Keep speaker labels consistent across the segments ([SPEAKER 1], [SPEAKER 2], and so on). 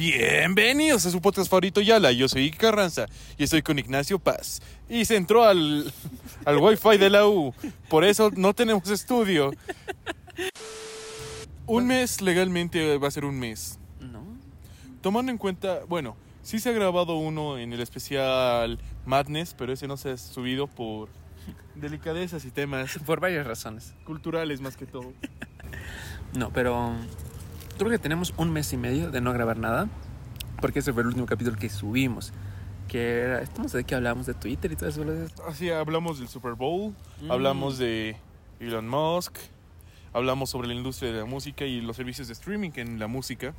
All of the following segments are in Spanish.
[SPEAKER 1] Bienvenidos a su podcast favorito Yala. Yo soy Carranza y estoy con Ignacio Paz. Y se entró al, al Wi-Fi de la U. Por eso no tenemos estudio. Un mes legalmente va a ser un mes.
[SPEAKER 2] No.
[SPEAKER 1] Tomando en cuenta, bueno, sí se ha grabado uno en el especial Madness, pero ese no se ha subido por delicadezas y temas
[SPEAKER 2] Por varias razones.
[SPEAKER 1] culturales más que todo.
[SPEAKER 2] No, pero creo que tenemos un mes y medio de no grabar nada. Porque ese fue el último capítulo que subimos. Que era, estamos de qué hablamos de Twitter y esas cosas.
[SPEAKER 1] Así hablamos del Super Bowl,
[SPEAKER 2] Mm.
[SPEAKER 1] hablamos de Elon Musk, hablamos sobre la industria de la música y los servicios de streaming en la música.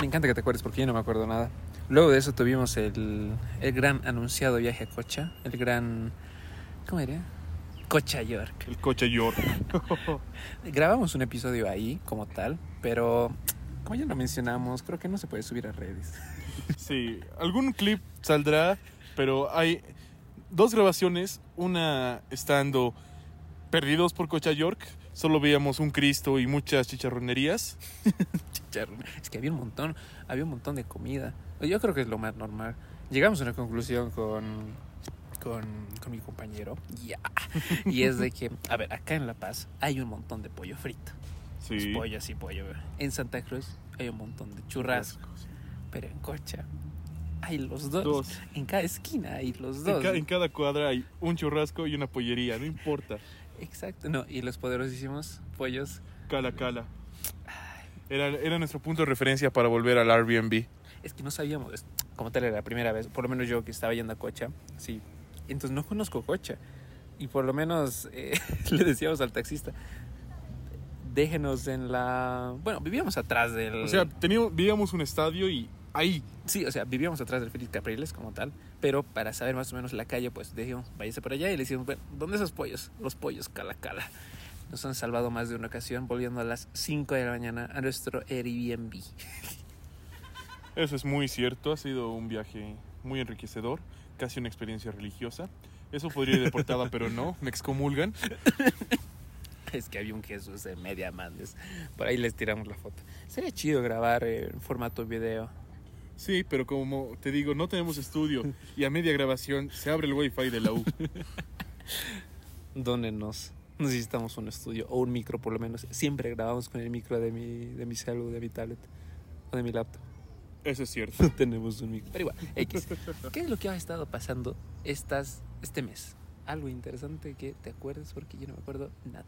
[SPEAKER 2] Me encanta que te acuerdes porque yo no me acuerdo nada. Luego de eso tuvimos el, el gran anunciado viaje a Cocha. El gran. ¿Cómo era? Cocha York.
[SPEAKER 1] El coche York.
[SPEAKER 2] Grabamos un episodio ahí como tal, pero como ya lo mencionamos, creo que no se puede subir a redes.
[SPEAKER 1] Sí, algún clip saldrá, pero hay dos grabaciones, una estando perdidos por Cocha York, solo veíamos un Cristo y muchas chicharronerías.
[SPEAKER 2] Es que había un montón, había un montón de comida. Yo creo que es lo más normal. Llegamos a una conclusión con, con, con mi compañero. Ya. Y es de que, a ver, acá en La Paz hay un montón de pollo frito.
[SPEAKER 1] Sí.
[SPEAKER 2] Pollo así, pollo. En Santa Cruz hay un montón de churrasco. Pero en Cocha hay los dos.
[SPEAKER 1] Dos.
[SPEAKER 2] En cada esquina hay los
[SPEAKER 1] En,
[SPEAKER 2] dos.
[SPEAKER 1] ca- en cada cuadra hay un churrasco y una pollería, no importa.
[SPEAKER 2] Exacto. No, y los poderosísimos pollos.
[SPEAKER 1] Cala, cala. Era, era nuestro punto de referencia para volver al Airbnb.
[SPEAKER 2] Es que no sabíamos, como tal era la primera vez, por lo menos yo que estaba yendo a Cocha, sí. Entonces no conozco Cocha. Y por lo menos eh, le decíamos al taxista, déjenos en la... Bueno, vivíamos atrás del...
[SPEAKER 1] O sea, teníamos, vivíamos un estadio y ahí.
[SPEAKER 2] sí, o sea, vivíamos atrás del Félix Capriles como tal, pero para saber más o menos la calle, pues dijimos, váyase por allá y le decimos, bueno, ¿dónde esos pollos? Los pollos, cala, cala. Nos han salvado más de una ocasión volviendo a las 5 de la mañana a nuestro Airbnb.
[SPEAKER 1] Eso es muy cierto, ha sido un viaje muy enriquecedor, casi una experiencia religiosa. Eso podría ir deportada, pero no, me excomulgan.
[SPEAKER 2] Es que había un Jesús de media mandes. Por ahí les tiramos la foto. Sería chido grabar en formato video.
[SPEAKER 1] Sí, pero como te digo, no tenemos estudio y a media grabación se abre el wifi de la U.
[SPEAKER 2] Dónenos. Necesitamos un estudio o un micro por lo menos. Siempre grabamos con el micro de mi, de mi celu, de mi tablet o de mi laptop.
[SPEAKER 1] Eso es cierto.
[SPEAKER 2] No tenemos un micro. Pero igual, X. ¿Qué es lo que ha estado pasando estas, este mes? Algo interesante que te acuerdes porque yo no me acuerdo nada.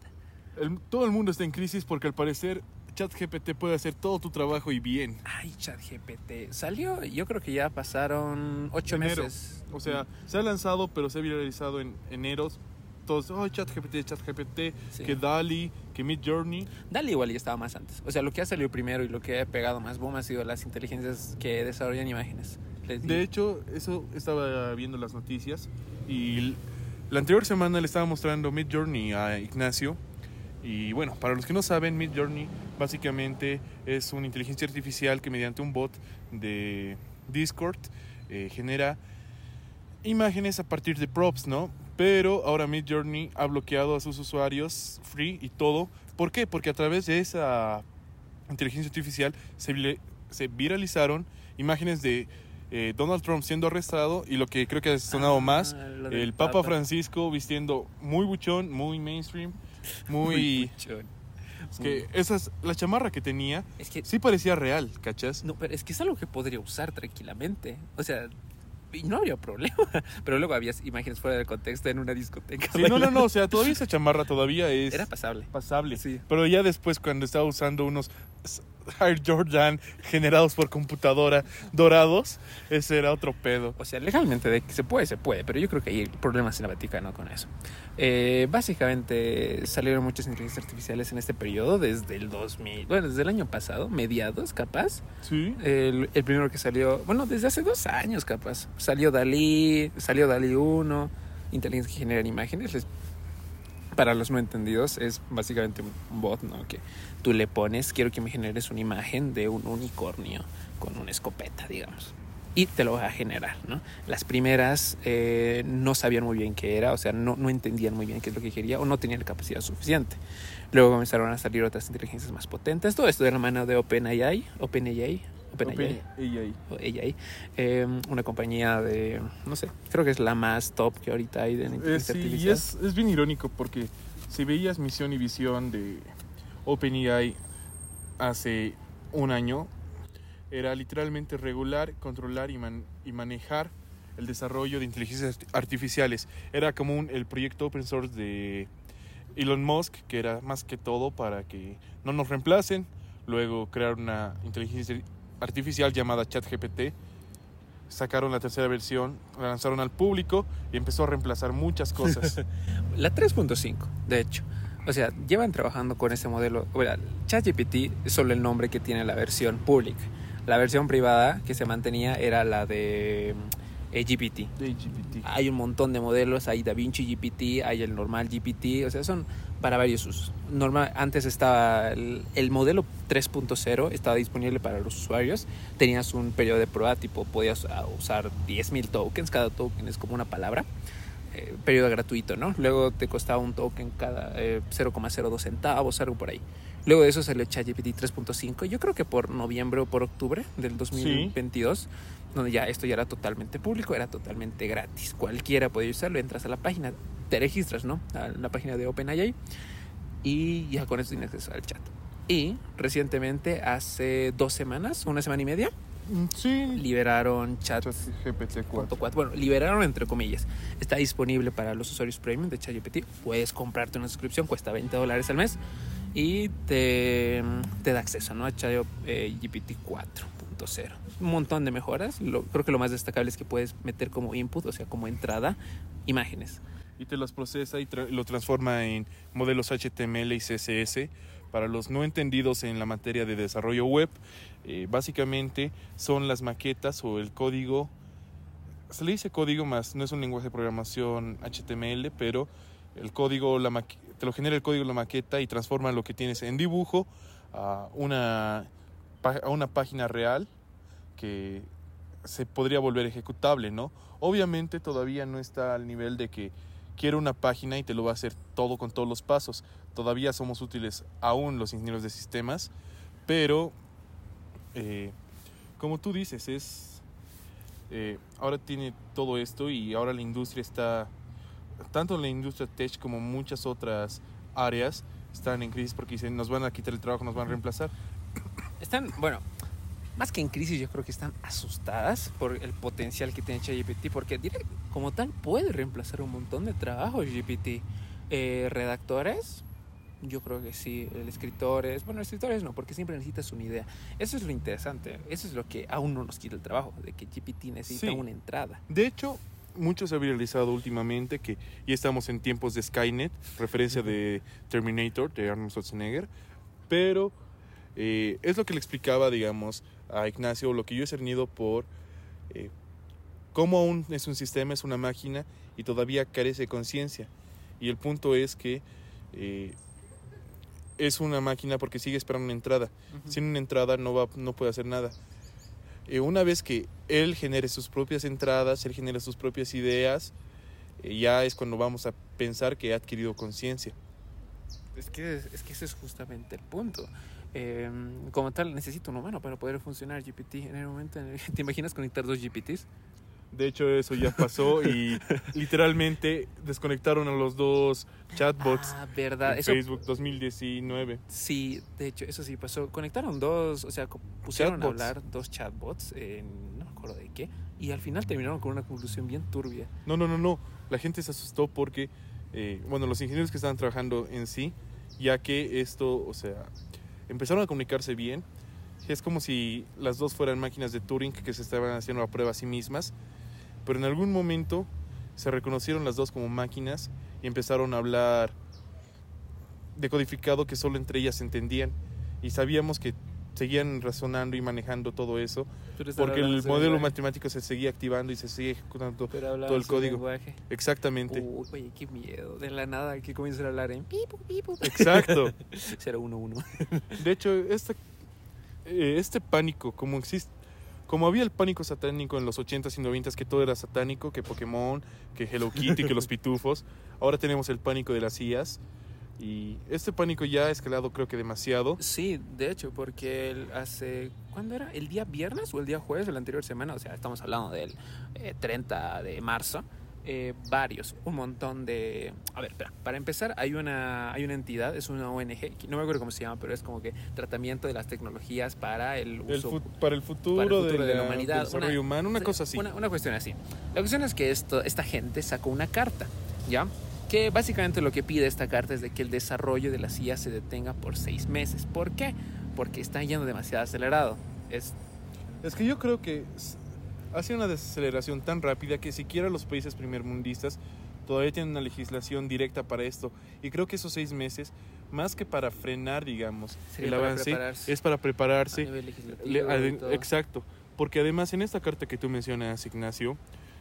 [SPEAKER 1] El- todo el mundo está en crisis porque al parecer ChatGPT puede hacer todo tu trabajo y bien.
[SPEAKER 2] Ay, ChatGPT. Salió, yo creo que ya pasaron ocho
[SPEAKER 1] Enero.
[SPEAKER 2] meses.
[SPEAKER 1] O sea, se ha lanzado, pero se ha viralizado en enero. Todos, oh, ChatGPT, ChatGPT,
[SPEAKER 2] Sí.
[SPEAKER 1] que DALI, que Mid Journey.
[SPEAKER 2] Dale igual ya estaba más antes. O sea, lo que ha salido primero y lo que ha pegado más boom ha sido las inteligencias que desarrollan imágenes.
[SPEAKER 1] De hecho, eso estaba viendo las noticias y la anterior semana le estaba mostrando Mid Journey a Ignacio. Y bueno, para los que no saben, Mid Journey básicamente es una inteligencia artificial que mediante un bot de Discord eh, genera imágenes a partir de props, ¿no? Pero ahora Mid Journey ha bloqueado a sus usuarios free y todo. ¿Por qué? Porque a través de esa inteligencia artificial se, se viralizaron imágenes de eh, Donald Trump siendo arrestado y lo que creo que ha sonado
[SPEAKER 2] Ah,
[SPEAKER 1] más, el Papa, Francisco vistiendo muy buchón, muy mainstream, muy...
[SPEAKER 2] buchón.
[SPEAKER 1] es que esa es la chamarra que tenía,
[SPEAKER 2] Es que
[SPEAKER 1] sí parecía real, ¿cachas?
[SPEAKER 2] no, pero es que es algo que podría usar tranquilamente. O sea, y no habría problema. Pero luego había imágenes fuera del contexto en una discoteca.
[SPEAKER 1] Sí, no, no, no, o sea, todavía esa chamarra todavía es
[SPEAKER 2] Era pasable.
[SPEAKER 1] pasable.
[SPEAKER 2] Sí.
[SPEAKER 1] Pero ya después cuando estaba usando unos Air Jordan generados por computadora dorados, ese era otro pedo.
[SPEAKER 2] O sea, legalmente de que se puede, se puede, pero yo creo que hay problemas en el Vaticano con eso. Eh, básicamente salieron muchas inteligencias artificiales en este periodo, desde el 2000, bueno, desde el año pasado, mediados capaz.
[SPEAKER 1] Sí.
[SPEAKER 2] El, el primero que salió, bueno, desde hace dos años capaz. Salió Dalí, salió Dalí 1, inteligencia que generan imágenes. Les- para los no entendidos, es básicamente un bot, ¿no? Que tú le pones, quiero que me generes una imagen de un unicornio con una escopeta, digamos. Y te lo va a generar, ¿no? Las primeras eh, no sabían muy bien qué era, o sea, no, no entendían muy bien qué es lo que quería o no tenían la capacidad suficiente. Luego comenzaron a salir otras inteligencias más potentes. Todo esto de la mano de OpenAI, OpenAI, OpenAI.
[SPEAKER 1] OpenAI.
[SPEAKER 2] eh, una compañía de, no sé, creo que es la más top que ahorita hay de
[SPEAKER 1] Eh,
[SPEAKER 2] inteligencia
[SPEAKER 1] sí, y
[SPEAKER 2] artificial.
[SPEAKER 1] es, es bien irónico porque si veías misión y visión de OpenAI hace un año, era literalmente regular, controlar y, man- y manejar el desarrollo de inteligencias artificiales. Era como un- el proyecto open source de Elon Musk, que era más que todo para que no nos reemplacen. Luego crear una inteligencia artificial llamada ChatGPT. Sacaron la tercera versión, la lanzaron al público y empezó a reemplazar muchas cosas.
[SPEAKER 2] La 3.5, de hecho. O sea, llevan trabajando con ese modelo. Bueno, ChatGPT es solo el nombre que tiene la versión pública. La versión privada que se mantenía era la de eh, GPT.
[SPEAKER 1] de GPT.
[SPEAKER 2] Hay un montón de modelos, hay DaVinci GPT, hay el normal GPT, o sea, son para varios usos. Normal, antes estaba el, el modelo 3.0, estaba disponible para los usuarios. Tenías un periodo de prueba, tipo podías ah, usar 10.000 tokens, cada token es como una palabra. Eh, periodo gratuito, ¿no? Luego te costaba un token cada eh, 0,02 centavos, algo por ahí. Luego de eso salió ChatGPT 3.5, yo creo que por noviembre o por octubre del 2022, donde ya esto ya era totalmente público, era totalmente gratis. Cualquiera podía usarlo, entras a la página, te registras, ¿no? A la página de OpenAI y ya con eso tienes acceso al chat. Y recientemente, hace dos semanas, una semana y media,
[SPEAKER 1] Sí,
[SPEAKER 2] liberaron chat
[SPEAKER 1] GPT 4.
[SPEAKER 2] 4. Bueno, liberaron entre comillas. Está disponible para los usuarios premium de ChatGPT. Puedes comprarte una suscripción, cuesta 20 dólares al mes y te, te da acceso ¿no? a ChatGPT 4.0. Un montón de mejoras. Lo- creo que lo más destacable es que puedes meter como input, o sea, como entrada, imágenes.
[SPEAKER 1] Y te los procesa y tra- lo transforma en modelos HTML y CSS. Para los no entendidos en la materia de desarrollo web, eh, básicamente son las maquetas o el código. Se le dice código más, no es un lenguaje de programación HTML, pero el código la te lo genera el código la maqueta y transforma lo que tienes en dibujo a una, a una página real que se podría volver ejecutable, ¿no? Obviamente todavía no está al nivel de que quiero una página y te lo va a hacer todo con todos los pasos. Todavía somos útiles aún los ingenieros de sistemas, pero eh, como tú dices, es eh, ahora tiene todo esto y ahora la industria está, tanto la industria tech como muchas otras áreas están en crisis porque dicen nos van a quitar el trabajo, nos van a reemplazar.
[SPEAKER 2] Están, bueno, más que en crisis, yo creo que están asustadas por el potencial que tiene ChatGPT, porque como tal puede reemplazar un montón de trabajos GPT. Eh, redactores, yo creo que sí. El escritores, bueno, escritores no, porque siempre necesitas una idea. Eso es lo interesante, eso es lo que aún no nos quita el trabajo, de que GPT necesita
[SPEAKER 1] Sí.
[SPEAKER 2] una entrada.
[SPEAKER 1] De hecho, mucho se ha viralizado últimamente que ya estamos en tiempos de Skynet, referencia de Terminator, de Arnold Schwarzenegger, pero eh, es lo que le explicaba, digamos, a Ignacio, lo que yo he cernido por eh, cómo aún es un sistema, es una máquina y todavía carece de conciencia. Y el punto es que eh, es una máquina porque sigue esperando una entrada. Sin una entrada no, va, no puede hacer nada. Eh, una vez que él genere sus propias entradas, él genere sus propias ideas, ya es cuando vamos a pensar que ha adquirido conciencia.
[SPEAKER 2] Es que, es que ese es justamente el punto. Eh, como tal, necesito un humano para poder funcionar GPT en el momento en el que te imaginas conectar dos GPTs.
[SPEAKER 1] De hecho, eso ya pasó y literalmente desconectaron a los dos chatbots
[SPEAKER 2] Ah, verdad.
[SPEAKER 1] en
[SPEAKER 2] Eso,
[SPEAKER 1] Facebook 2019.
[SPEAKER 2] sí, de hecho, eso sí pasó. Conectaron dos, o sea, pusieron
[SPEAKER 1] Chatbots.
[SPEAKER 2] a hablar dos chatbots, en, no me acuerdo de qué, y al final terminaron con una conclusión bien turbia.
[SPEAKER 1] No, no, no, no. La gente se asustó porque, eh, bueno, los ingenieros que estaban trabajando en sí, ya que esto, o sea, empezaron a comunicarse bien. Es como si las dos fueran máquinas de Turing que se estaban haciendo a prueba a sí mismas, pero en algún momento se reconocieron las dos como máquinas y empezaron a hablar decodificado que solo entre ellas entendían y sabíamos que seguían razonando y manejando todo eso porque el modelo matemático se seguía activando y se seguía ejecutando todo el código. Exactamente.
[SPEAKER 2] Uy, oye, qué miedo. De la nada que comienzan a hablar en pipu, pipu.
[SPEAKER 1] Exacto.
[SPEAKER 2] 011.
[SPEAKER 1] De hecho, este, eh, este pánico, como existe, como había el pánico satánico en los 80s y 90s, que todo era satánico, que Pokémon, que Hello Kitty, que los pitufos, ahora tenemos el pánico de las IAs, Y este pánico ya ha escalado creo que demasiado.
[SPEAKER 2] Sí, de hecho, porque el- hace... ¿Cuándo era? ¿El día viernes o el día jueves de la anterior semana? O sea, estamos hablando del eh, 30 de marzo. eh, varios, un montón de... A ver, espera. Para empezar, hay una, hay una entidad, es una ONG, no me acuerdo cómo se llama, pero es como que tratamiento de las tecnologías para el uso...
[SPEAKER 1] para el futuro,
[SPEAKER 2] para el futuro
[SPEAKER 1] de,
[SPEAKER 2] de la humanidad.
[SPEAKER 1] desarrollo
[SPEAKER 2] Una-
[SPEAKER 1] humano, una cosa así.
[SPEAKER 2] Una, una cuestión así. La cuestión es que esto, esta gente sacó una carta, ¿ya? Que básicamente lo que pide esta carta es de que el desarrollo de la CIA se detenga por seis meses. ¿Por qué? Porque está yendo demasiado acelerado. Es,
[SPEAKER 1] Es que yo creo que hace una desaceleración tan rápida que siquiera los países primermundistas todavía tienen una legislación directa para esto. Y creo que esos seis meses, más que para frenar, digamos,
[SPEAKER 2] Sería
[SPEAKER 1] el avance, es para
[SPEAKER 2] a
[SPEAKER 1] prepararse.
[SPEAKER 2] nivel legislativo
[SPEAKER 1] Le- exacto. Porque además en esta carta que tú mencionas, Ignacio,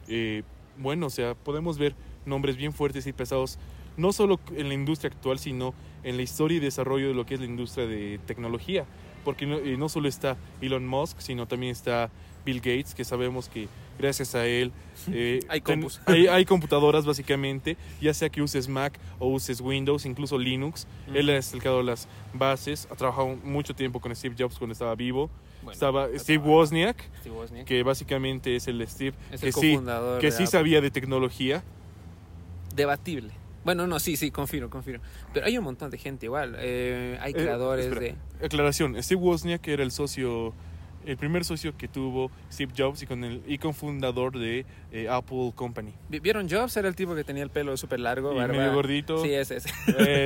[SPEAKER 1] eh, bueno, o sea, podemos ver nombres bien fuertes y pesados, no solo en la industria actual, sino en la historia y desarrollo de lo que es la industria de tecnología. Porque no, eh, no solo está Elon Musk, sino también está Bill Gates, que sabemos que gracias a él eh,
[SPEAKER 2] Hay
[SPEAKER 1] ten- hay, hay computadoras básicamente, ya sea que uses Mac o uses Windows, incluso Linux. Él
[SPEAKER 2] Ujú.
[SPEAKER 1] ha explicado las bases, ha trabajado mucho tiempo con Steve Jobs cuando estaba vivo.
[SPEAKER 2] Bueno,
[SPEAKER 1] estaba Steve Wozniak,
[SPEAKER 2] Steve Wozniak,
[SPEAKER 1] que básicamente es el Steve
[SPEAKER 2] es
[SPEAKER 1] que
[SPEAKER 2] el
[SPEAKER 1] sí, que sí sabía de tecnología.
[SPEAKER 2] Debatible. Bueno, no, sí, sí, confirmo, confirmo. Pero hay un montón de gente igual. eh, hay
[SPEAKER 1] Eh,
[SPEAKER 2] creadores de...
[SPEAKER 1] Aclaración, Steve Wozniak era el socio, el primer socio que tuvo Steve Jobs y con el y cofundador de eh, Apple Company.
[SPEAKER 2] Vi- ¿Vieron Jobs? Era el tipo que tenía el pelo súper largo,
[SPEAKER 1] Y
[SPEAKER 2] barba.
[SPEAKER 1] medio gordito.
[SPEAKER 2] Sí, ese, ese.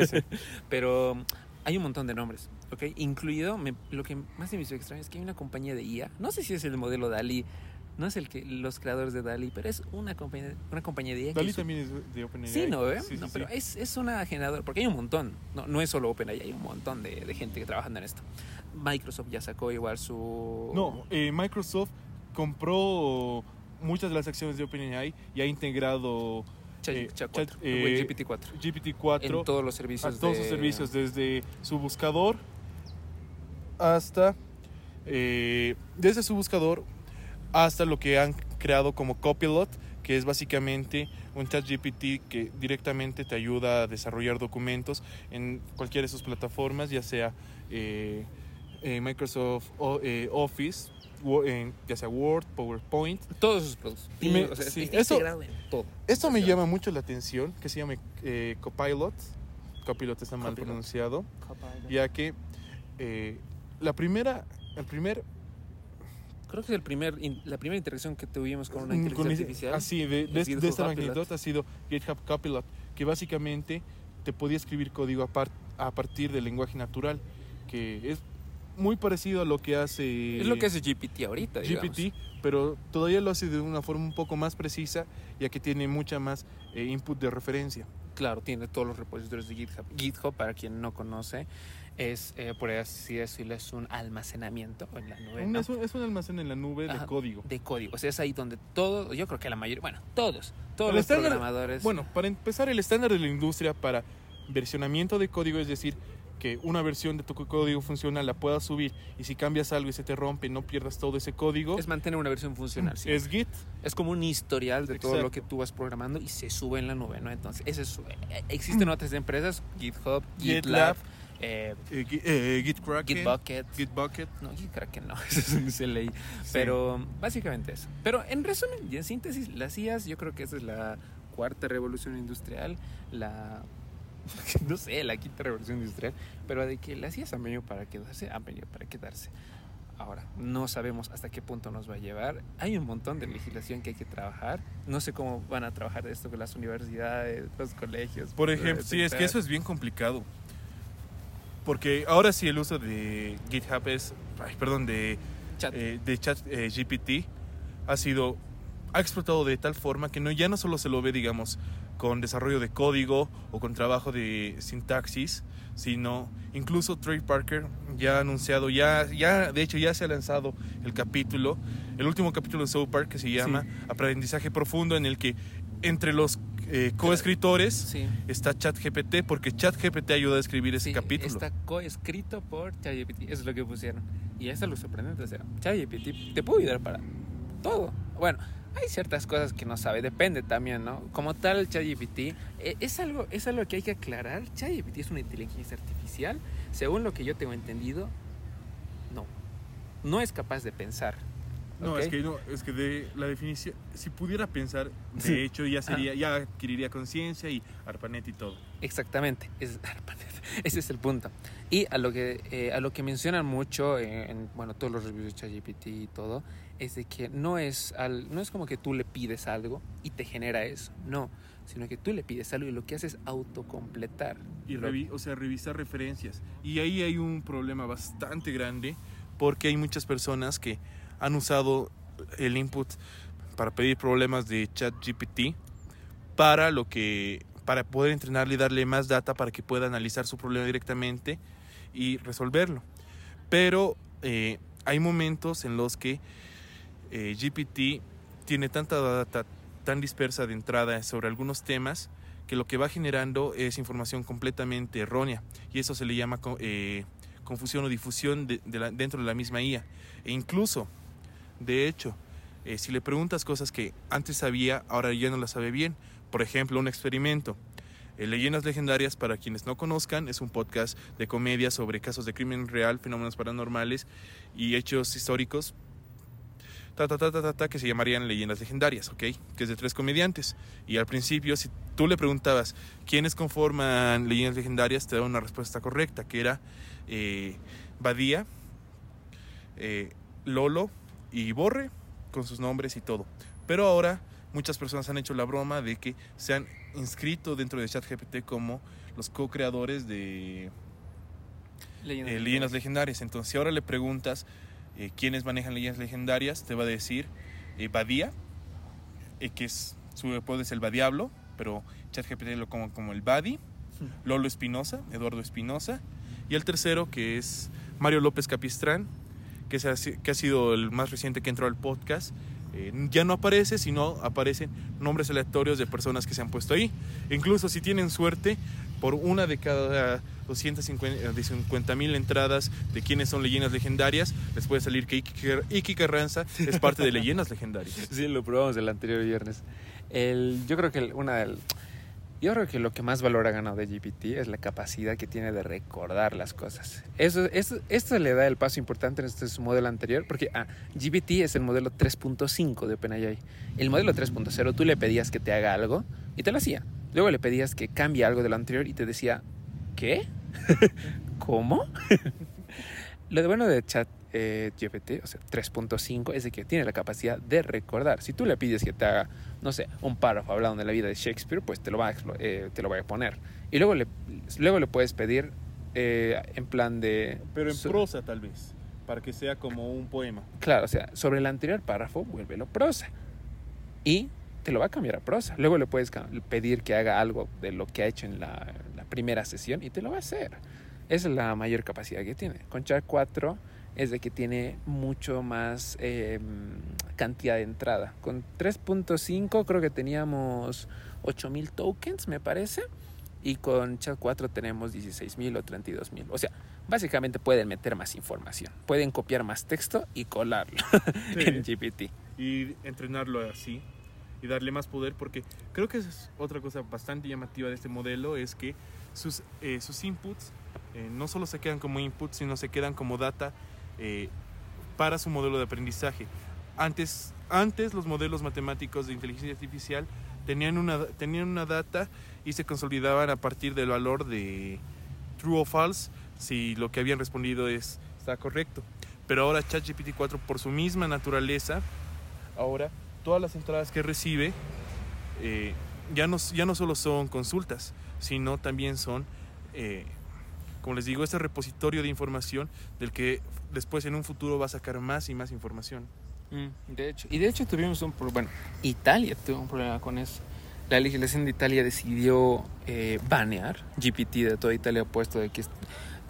[SPEAKER 1] Ese.
[SPEAKER 2] Pero um, hay un montón de nombres, ¿ok? Incluido, me- lo que más me hizo extraño es que hay una compañía de IA, no sé si es el modelo Dalí, no es el que los creadores de Dalí, pero es una compañía, una compañía de
[SPEAKER 1] Dalí
[SPEAKER 2] hizo-
[SPEAKER 1] también es de OpenAI.
[SPEAKER 2] Sí, ¿no? ¿eh?
[SPEAKER 1] Sí, sí,
[SPEAKER 2] no,
[SPEAKER 1] sí.
[SPEAKER 2] pero Es, es una generadora, porque hay un montón, no, no es solo OpenAI, hay un montón de, de gente que trabajando en esto. Microsoft ya sacó igual su...
[SPEAKER 1] No, eh, Microsoft compró muchas de las acciones de OpenAI y ha integrado eh,
[SPEAKER 2] Chat
[SPEAKER 1] Chat-
[SPEAKER 2] 4,
[SPEAKER 1] eh,
[SPEAKER 2] GPT-4.
[SPEAKER 1] GPT-4
[SPEAKER 2] En todos los
[SPEAKER 1] a
[SPEAKER 2] servicios
[SPEAKER 1] todos
[SPEAKER 2] de-
[SPEAKER 1] sus servicios, desde su buscador hasta eh, desde su buscador hasta lo que han creado como Copilot, que es básicamente un chat GPT que directamente te ayuda a desarrollar documentos en cualquiera de sus plataformas, ya sea eh, eh, Microsoft o- eh, Office, wo- ya sea Word, PowerPoint.
[SPEAKER 2] Todos sus productos.
[SPEAKER 1] Y me-
[SPEAKER 2] o sea,
[SPEAKER 1] sí,
[SPEAKER 2] está
[SPEAKER 1] eso-
[SPEAKER 2] integrado en todo.
[SPEAKER 1] Esto me llama mucho la atención, que se llame eh, Copilot. Copilot está mal
[SPEAKER 2] Copilot.
[SPEAKER 1] pronunciado. ya que eh, la primera, el primer
[SPEAKER 2] Creo que es el primer, la primera interacción que tuvimos con una
[SPEAKER 1] mm,
[SPEAKER 2] inteligencia
[SPEAKER 1] con ese-
[SPEAKER 2] artificial.
[SPEAKER 1] así de, de, de
[SPEAKER 2] GitHub
[SPEAKER 1] esta magnitud ha sido GitHub Copilot, que básicamente te podía escribir código a, par- a partir del lenguaje natural, que es muy parecido a lo que hace
[SPEAKER 2] Es lo que hace GPT ahorita, digamos.
[SPEAKER 1] GPT, pero todavía lo hace de una forma un poco más precisa, ya que tiene mucha más eh, input de referencia.
[SPEAKER 2] Claro, tiene todos los repositorios de GitHub. GitHub, para quien no conoce, es, eh, por así decirlo, es un almacenamiento en la nube.
[SPEAKER 1] Es, un, es un almacén en la nube
[SPEAKER 2] Ajá,
[SPEAKER 1] de código.
[SPEAKER 2] De código. O sea, es ahí donde todo, yo creo que la mayoría, bueno, todos, todos
[SPEAKER 1] El
[SPEAKER 2] los
[SPEAKER 1] estándar-
[SPEAKER 2] programadores.
[SPEAKER 1] Bueno, para empezar, el estándar de la industria para versionamiento de código, es decir, que una versión de tu código funcional la puedas subir y si cambias algo y se te rompe, no pierdas todo ese código.
[SPEAKER 2] es mantener una versión funcional. sí.
[SPEAKER 1] Es Git.
[SPEAKER 2] Es como un historial de todo lo que tú vas programando y se sube en la nube, ¿no? Entonces, ese es, eh, existen otras empresas, GitHub,
[SPEAKER 1] GitLab,
[SPEAKER 2] GitLab, eh,
[SPEAKER 1] eh, Gi- eh, GitKraken,
[SPEAKER 2] Gitbucket.
[SPEAKER 1] Gitbucket.
[SPEAKER 2] No, Gitkraken no, eso es un CLI. Pero básicamente eso. Pero en resumen y en síntesis, las IAS, yo creo que esa es la cuarta revolución industrial, la. No sé, la quinta revolución industrial, pero de que las IAS han venido para quedarse, han venido para quedarse. Ahora, no sabemos hasta qué punto nos va a llevar. Hay un montón de legislación que hay que trabajar. No sé cómo van a trabajar esto con las universidades, los colegios.
[SPEAKER 1] Por ejemplo, sí, es que eso es bien complicado. Porque ahora sí el uso de GitHub es, ay, perdón, de,
[SPEAKER 2] Chat.
[SPEAKER 1] eh, de chat eh, GPT ha sido, ha explotado de tal forma que no, ya no solo se lo ve, digamos, con desarrollo de código o con trabajo de sintaxis, sino incluso Trey Parker ya ha anunciado, ya, ya, de hecho ya se ha lanzado el capítulo, el último capítulo de South Park que se llama Aprendizaje Profundo, en el que entre los eh, coescritores
[SPEAKER 2] Sí.
[SPEAKER 1] está ChatGPT, porque ChatGPT ayuda a escribir ese
[SPEAKER 2] Sí,
[SPEAKER 1] capítulo.
[SPEAKER 2] Está coescrito por ChatGPT. Eso es lo que pusieron. Y eso es lo sorprendente. O sea, ChatGPT te puede ayudar para todo. Bueno, hay ciertas cosas que no sabe, depende también, ¿no? Como tal, ChatGPT eh, es, algo, es algo que hay que aclarar. ChatGPT es una inteligencia artificial, según lo que yo tengo entendido, no. No es capaz de pensar.
[SPEAKER 1] No,
[SPEAKER 2] ¿ok?
[SPEAKER 1] es que no, es que de la definición, si pudiera pensar, de
[SPEAKER 2] Sí.
[SPEAKER 1] hecho ya sería, ya adquiriría conciencia y ARPANET y todo.
[SPEAKER 2] Exactamente, es- ese es el punto. Y a lo que, eh, a lo que mencionan mucho eh, en bueno, todos los reviews de ChatGPT y todo, es de que no es, al, no es como que tú le pides algo y te genera eso, no, sino que tú le pides algo y lo que hace es autocompletar.
[SPEAKER 1] Y revi- o sea, revisar referencias. Y ahí hay un problema bastante grande porque hay muchas personas que han usado el input para pedir problemas de ChatGPT para lo que para poder entrenarle y darle más data para que pueda analizar su problema directamente y resolverlo. Pero eh, hay momentos en los que eh, GPT tiene tanta data tan dispersa de entrada sobre algunos temas que lo que va generando es información completamente errónea y eso se le llama eh, confusión o difusión de la- dentro de la misma IA. E incluso, de hecho, eh, si le preguntas cosas que antes sabía, ahora ya no las sabe bien. Por ejemplo, un experimento. Eh, Leyendas Legendarias, para quienes no conozcan, es un podcast de comedia sobre casos de crimen real, fenómenos paranormales y hechos históricos ta, ta, ta, ta, ta, que se llamarían Leyendas Legendarias, ¿ok? Que es de tres comediantes. Y al principio, si tú le preguntabas quiénes conforman Leyendas Legendarias, te daba una respuesta correcta, que era eh, Badía, Lolo y Borre, con sus nombres y todo. Pero ahora muchas personas han hecho la broma de que se han inscrito dentro de ChatGPT como los co-creadores de eh, leyendas legendarias. Entonces, si ahora le preguntas eh, quiénes manejan leyendas legendarias, te va a decir eh, Badía, eh, que es su apodo es el Badiablo, pero ChatGPT lo como, como el Badi, Lolo Espinosa, Eduardo Espinosa, y el tercero que es Mario López Capistrán, que, así- que ha sido el más reciente que entró al podcast. Eh, ya no aparece, sino aparecen nombres aleatorios de personas que se han puesto ahí. Incluso si tienen suerte, por una de cada 250 mil entradas de quiénes son leyendas legendarias, les puede salir que Iki, Car- Iki Carranza es parte de leyendas legendarias.
[SPEAKER 2] Sí, lo probamos el anterior viernes. El, yo creo que una del, yo creo que lo que más valor ha ganado de GPT es la capacidad que tiene de recordar las cosas. Eso, eso, esto le da el paso importante en este modelo anterior, porque ah, GPT es el modelo 3.5 de OpenAI. El modelo 3.0 tú le pedías que te haga algo y te lo hacía. Luego le pedías que cambie algo de lo anterior y te decía, ¿qué? ¿Cómo? Lo de bueno de chat eh, GPT, o sea, 3.5, es de que tiene la capacidad de recordar. Si tú le pides que te haga, no sé, un párrafo hablando de la vida de Shakespeare, pues te lo va a, eh, te lo va a poner. Y luego le, luego le puedes pedir eh, en plan de...
[SPEAKER 1] Pero en prosa tal vez, para que sea como un poema.
[SPEAKER 2] Claro, o sea, sobre el anterior párrafo, vuélvelo prosa. Y te lo va a cambiar a prosa. Luego le puedes pedir que haga algo de lo que ha hecho en la, la primera sesión y te lo va a hacer. Esa es la mayor capacidad que tiene. Con Char 4 es de que tiene mucho más eh, cantidad de entrada. Con 3.5 creo que teníamos 8000 tokens, me parece. Y con Chat 4 tenemos 16.000 o 32.000. O sea, básicamente pueden meter más información. Pueden copiar más texto y colarlo en GPT.
[SPEAKER 1] y entrenarlo así y darle más poder porque creo que es otra cosa bastante llamativa de este modelo es que sus, eh, sus inputs eh, no solo se quedan como inputs sino se quedan como data eh, para su modelo de aprendizaje. Antes, antes los modelos matemáticos de inteligencia artificial tenían una, tenían una data y se consolidaban a partir del valor de true o false si lo que habían respondido es está correcto. Pero ahora ChatGPT 4 por su misma naturaleza ahora todas las entradas que recibe eh, ya, no, ya no solo son consultas, sino también son, eh, como les digo, este repositorio de información del que después en un futuro va a sacar más y más información.
[SPEAKER 2] Mm, de hecho, y de hecho tuvimos un problema. Bueno, Italia tuvo un problema con eso. La legislación de Italia decidió eh, banear GPT de toda Italia, puesto de que,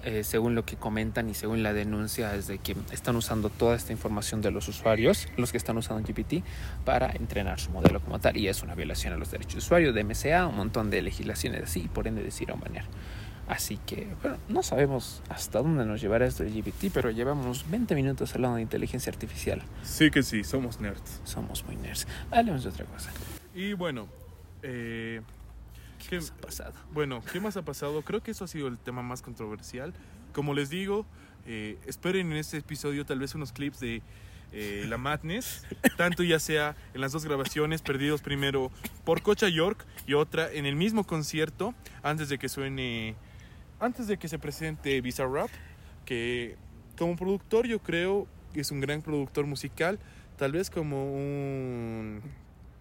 [SPEAKER 2] eh, según lo que comentan y según la denuncia, es de que están usando toda esta información de los usuarios, los que están usando GPT, para entrenar su modelo como tal. Y es una violación a los derechos de usuario, de MCA, un montón de legislaciones así, y por ende decidieron banear. Así que, bueno, no sabemos hasta dónde nos llevará esto de GPT, pero llevamos 20 minutos hablando de inteligencia artificial.
[SPEAKER 1] Sí que sí, somos nerds.
[SPEAKER 2] Somos muy nerds. Hablemos de otra cosa.
[SPEAKER 1] Y bueno, eh,
[SPEAKER 2] ¿Qué,
[SPEAKER 1] ¿Qué-
[SPEAKER 2] nos ha pasado?
[SPEAKER 1] bueno, ¿qué más ha pasado? Creo que eso ha sido el tema más controversial. Como les digo, eh, esperen en este episodio tal vez unos clips de eh, la Madness, tanto ya sea en las dos grabaciones, perdidos primero por Cocha York y otra en el mismo concierto, antes de que suene, antes de que se presente Bizarrap, que como productor yo creo que es un gran productor musical, tal vez como un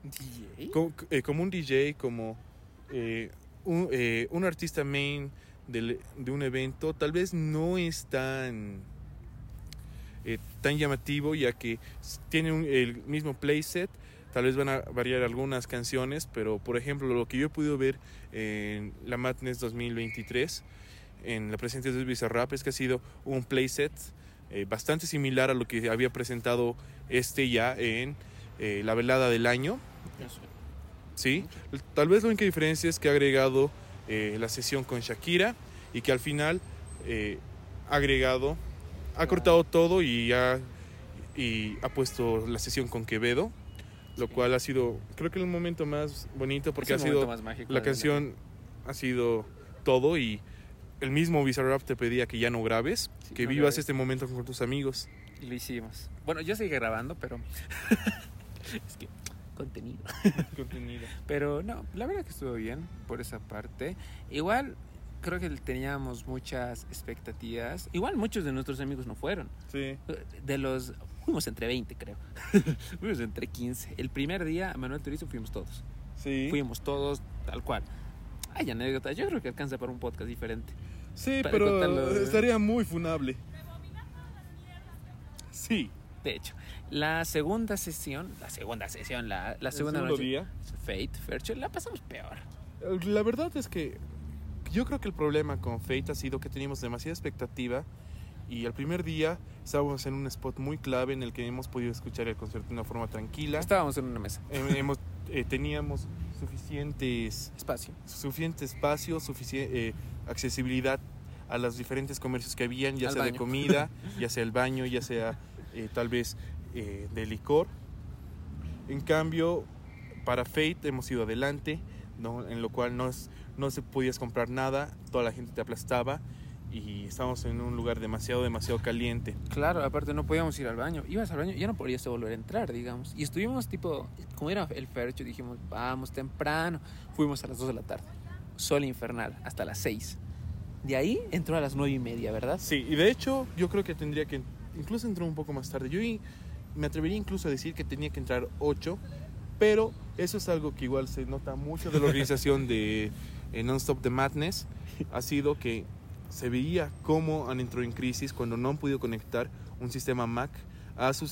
[SPEAKER 2] DJ.
[SPEAKER 1] eh, como un DJ, como eh, un, eh, un artista main del- de un evento, tal vez no es tan, tan llamativo, ya que tiene un- el mismo playset. Tal vez van a variar algunas canciones, pero por ejemplo, lo que yo he podido ver en la Madness 2023, en la presencia de Bizarrap, es que ha sido un playset eh, bastante similar a lo que había presentado este ya en eh, la velada del año. Sí, tal vez la única diferencia es que ha agregado eh, la sesión con Shakira y que al final eh, ha agregado, ha cortado todo y ha, y ha puesto la sesión con Quevedo, lo cual ha sido, creo que el momento más bonito porque ha sido, la canción ha sido todo y el mismo Bizarrap te pedía que ya no grabes,
[SPEAKER 2] Sí,
[SPEAKER 1] que
[SPEAKER 2] no
[SPEAKER 1] vivas
[SPEAKER 2] grabes.
[SPEAKER 1] este momento con tus amigos.
[SPEAKER 2] Y lo hicimos. Bueno, yo seguí grabando, pero. es que. Contenido.
[SPEAKER 1] Contenido.
[SPEAKER 2] Pero no, la verdad que estuvo bien por esa parte. Igual creo que teníamos muchas expectativas. Igual muchos de nuestros amigos no fueron.
[SPEAKER 1] Sí.
[SPEAKER 2] De los. Fuimos entre 20, creo. fuimos entre 15. El primer día, a Manuel Turizo fuimos todos.
[SPEAKER 1] Sí.
[SPEAKER 2] Fuimos todos, tal cual. Hay anécdotas. Yo creo que alcanza para un podcast diferente.
[SPEAKER 1] Sí,
[SPEAKER 2] Para
[SPEAKER 1] pero
[SPEAKER 2] contarlo, ¿eh?
[SPEAKER 1] estaría muy funable. Sí.
[SPEAKER 2] De hecho, la segunda sesión, la segunda sesión, la, la segunda noche,
[SPEAKER 1] día.
[SPEAKER 2] Fate, Fercho, la pasamos peor.
[SPEAKER 1] La verdad es que yo creo que el problema con Fate ha sido que teníamos demasiada expectativa y el primer día estábamos en un spot muy clave en el que hemos podido escuchar el concierto de una forma tranquila.
[SPEAKER 2] Estábamos en una mesa.
[SPEAKER 1] Hemos, eh, teníamos suficientes,
[SPEAKER 2] Espacio.
[SPEAKER 1] suficiente espacio, suficiente accesibilidad a los diferentes comercios que habían, ya
[SPEAKER 2] Al
[SPEAKER 1] sea de comida, ya sea el baño, ya sea eh, tal vez eh, de licor. En cambio, para Fate hemos ido adelante, ¿no? en lo cual no, es- no se podías comprar nada, toda la gente te aplastaba y estábamos en un lugar demasiado, demasiado caliente.
[SPEAKER 2] Claro, aparte no podíamos ir al baño. Ibas al baño ya no podías volver a entrar, digamos. Y estuvimos tipo, como era el Fercho, dijimos, vamos temprano. Fuimos a las 2 de la tarde. Sol infernal, hasta las 6. De ahí entró a las 9 y media, ¿verdad?
[SPEAKER 1] Sí, y de hecho yo creo que tendría que, incluso entró un poco más tarde. Yo me atrevería incluso a decir que tenía que entrar 8, pero eso es algo que igual se nota mucho de la organización de eh, Non-Stop The Madness. Ha sido que se veía cómo han entrado en crisis cuando no han podido conectar un sistema Mac a su,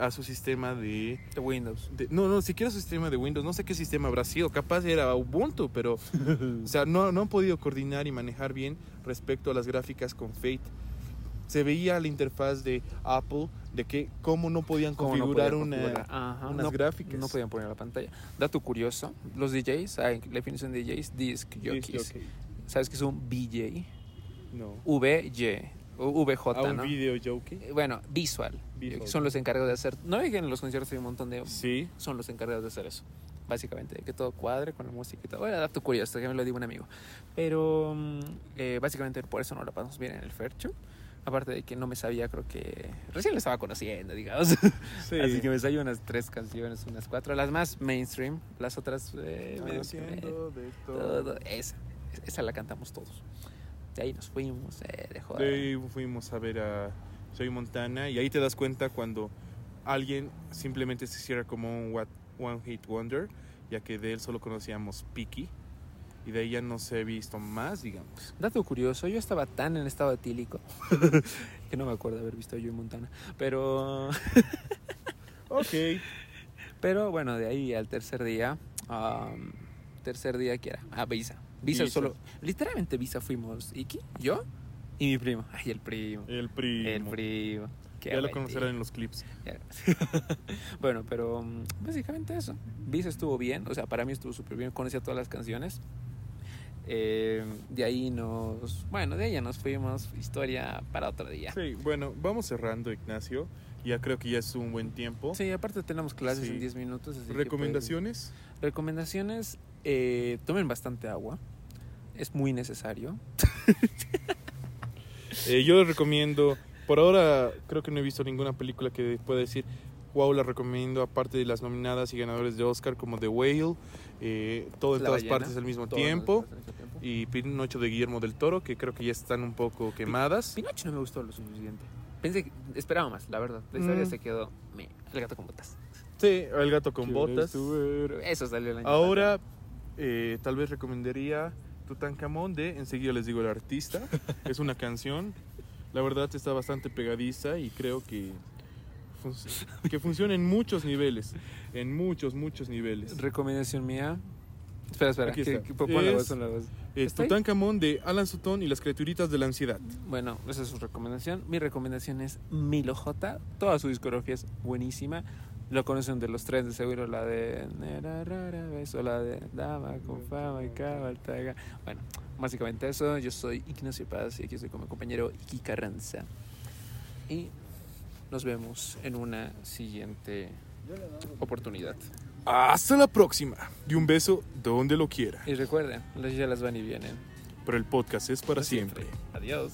[SPEAKER 1] a su sistema de,
[SPEAKER 2] De Windows.
[SPEAKER 1] de- No, no, siquiera su sistema de Windows. No sé qué sistema habrá sido. Capaz era Ubuntu, pero... O sea, no, no han podido coordinar y manejar bien respecto a las gráficas con Fate. Se veía la interfaz de Apple de que cómo no podían
[SPEAKER 2] ¿Cómo no
[SPEAKER 1] configurar
[SPEAKER 2] podían
[SPEAKER 1] una,
[SPEAKER 2] configurar? Ajá,
[SPEAKER 1] unas
[SPEAKER 2] no-
[SPEAKER 1] gráficas.
[SPEAKER 2] No podían poner la pantalla. Dato curioso, los DJs, hay la definición de DJs, disc jockeys.
[SPEAKER 1] ok.
[SPEAKER 2] ¿Sabes qué es un BJ?
[SPEAKER 1] No.
[SPEAKER 2] VJ, VJ,
[SPEAKER 1] A un
[SPEAKER 2] ¿no?
[SPEAKER 1] video jockey.
[SPEAKER 2] Eh, Bueno, visual.
[SPEAKER 1] Visual.
[SPEAKER 2] Son los encargados de hacer. No ve que en los conciertos hay un montón de.
[SPEAKER 1] Sí.
[SPEAKER 2] Son los encargados de hacer eso. Básicamente, que todo cuadre con la música y todo. Bueno, dato curioso, que me lo digo un amigo. Pero mm, eh, básicamente por eso no la pasamos bien en el Fercho. Aparte de que no me sabía, creo que. Recién lo estaba conociendo, digamos.
[SPEAKER 1] Sí.
[SPEAKER 2] Así que me sabía unas tres canciones, unas cuatro. Las más mainstream, las otras. Eh, medio que me-
[SPEAKER 1] Haciendo de todo.
[SPEAKER 2] todo. Esa, esa la cantamos todos. De ahí nos fuimos, eh, de
[SPEAKER 1] De ahí fuimos a ver a Soy Montana y ahí te das cuenta cuando alguien simplemente se cierra como un what- One Hit Wonder, ya que de él solo conocíamos Piki y de ahí ya no se ha visto más, digamos.
[SPEAKER 2] Dato curioso, yo estaba tan en estado etílico que no me acuerdo haber visto yo en Montana. Pero,
[SPEAKER 1] Ok.
[SPEAKER 2] pero bueno, de ahí al tercer día, um, tercer día que era, ah, Visa. Visa
[SPEAKER 1] Visa.
[SPEAKER 2] solo, literalmente Visa fuimos, Iki, yo y mi primo. Ay, el primo.
[SPEAKER 1] El primo.
[SPEAKER 2] El primo. Qué
[SPEAKER 1] Ya lo conocerán en los clips.
[SPEAKER 2] Ya. bueno, pero um, básicamente eso. Visa estuvo bien, o sea, para mí estuvo súper bien, conocía todas las canciones. Eh, de ahí nos. Bueno, de ella nos fuimos. Historia para otro día.
[SPEAKER 1] Sí, bueno, vamos cerrando, Ignacio. Ya creo que ya es un buen tiempo.
[SPEAKER 2] Sí, aparte tenemos clases
[SPEAKER 1] Sí.
[SPEAKER 2] en 10 minutos. así que
[SPEAKER 1] ¿Recomendaciones?
[SPEAKER 2] pueden- Recomendaciones: eh, tomen bastante agua. Es muy necesario.
[SPEAKER 1] Eh, yo les recomiendo, por ahora creo que no he visto ninguna película que pueda decir, wow, la recomiendo, aparte de las nominadas y ganadores de Oscar como The Whale, eh, todo en
[SPEAKER 2] La
[SPEAKER 1] todas
[SPEAKER 2] ballena,
[SPEAKER 1] partes al mismo tiempo, y Pinocho de Guillermo del Toro, que creo que ya están un poco quemadas.
[SPEAKER 2] Pinocho no me gustó lo suficiente. Pensé que esperaba más, la verdad. La historia
[SPEAKER 1] Mm.
[SPEAKER 2] se quedó. me- el gato con botas.
[SPEAKER 1] Sí, El gato con botas.
[SPEAKER 2] Eso salió el año
[SPEAKER 1] Ahora, eh, tal vez recomendaría Tutankamón de Enseguida les digo el artista. es una canción. La verdad está bastante pegadiza y creo que, fun- que funciona en muchos niveles. En muchos, muchos niveles.
[SPEAKER 2] Recomendación mía. Espera, espera.
[SPEAKER 1] Aquí
[SPEAKER 2] Que,
[SPEAKER 1] está.
[SPEAKER 2] pon la
[SPEAKER 1] Es-
[SPEAKER 2] voz, pon la voz.
[SPEAKER 1] Es. Tutankamón de Alan Sutton y las criaturitas de la ansiedad.
[SPEAKER 2] Bueno, esa es su recomendación. Mi recomendación es Milo J. Toda su discografía es buenísima. Lo conocen de los tres, de seguro la de Nera Rara Vez o la de Dama con fama y cabaltaga. Bueno, básicamente eso. Yo soy Ignacio Paz y aquí estoy con mi compañero Iki Carranza. Y nos vemos en una siguiente oportunidad.
[SPEAKER 1] Hasta la próxima. Y un beso donde lo quiera.
[SPEAKER 2] Y recuerden, las ya las van y vienen.
[SPEAKER 1] Pero el podcast es para siempre.
[SPEAKER 2] Adiós.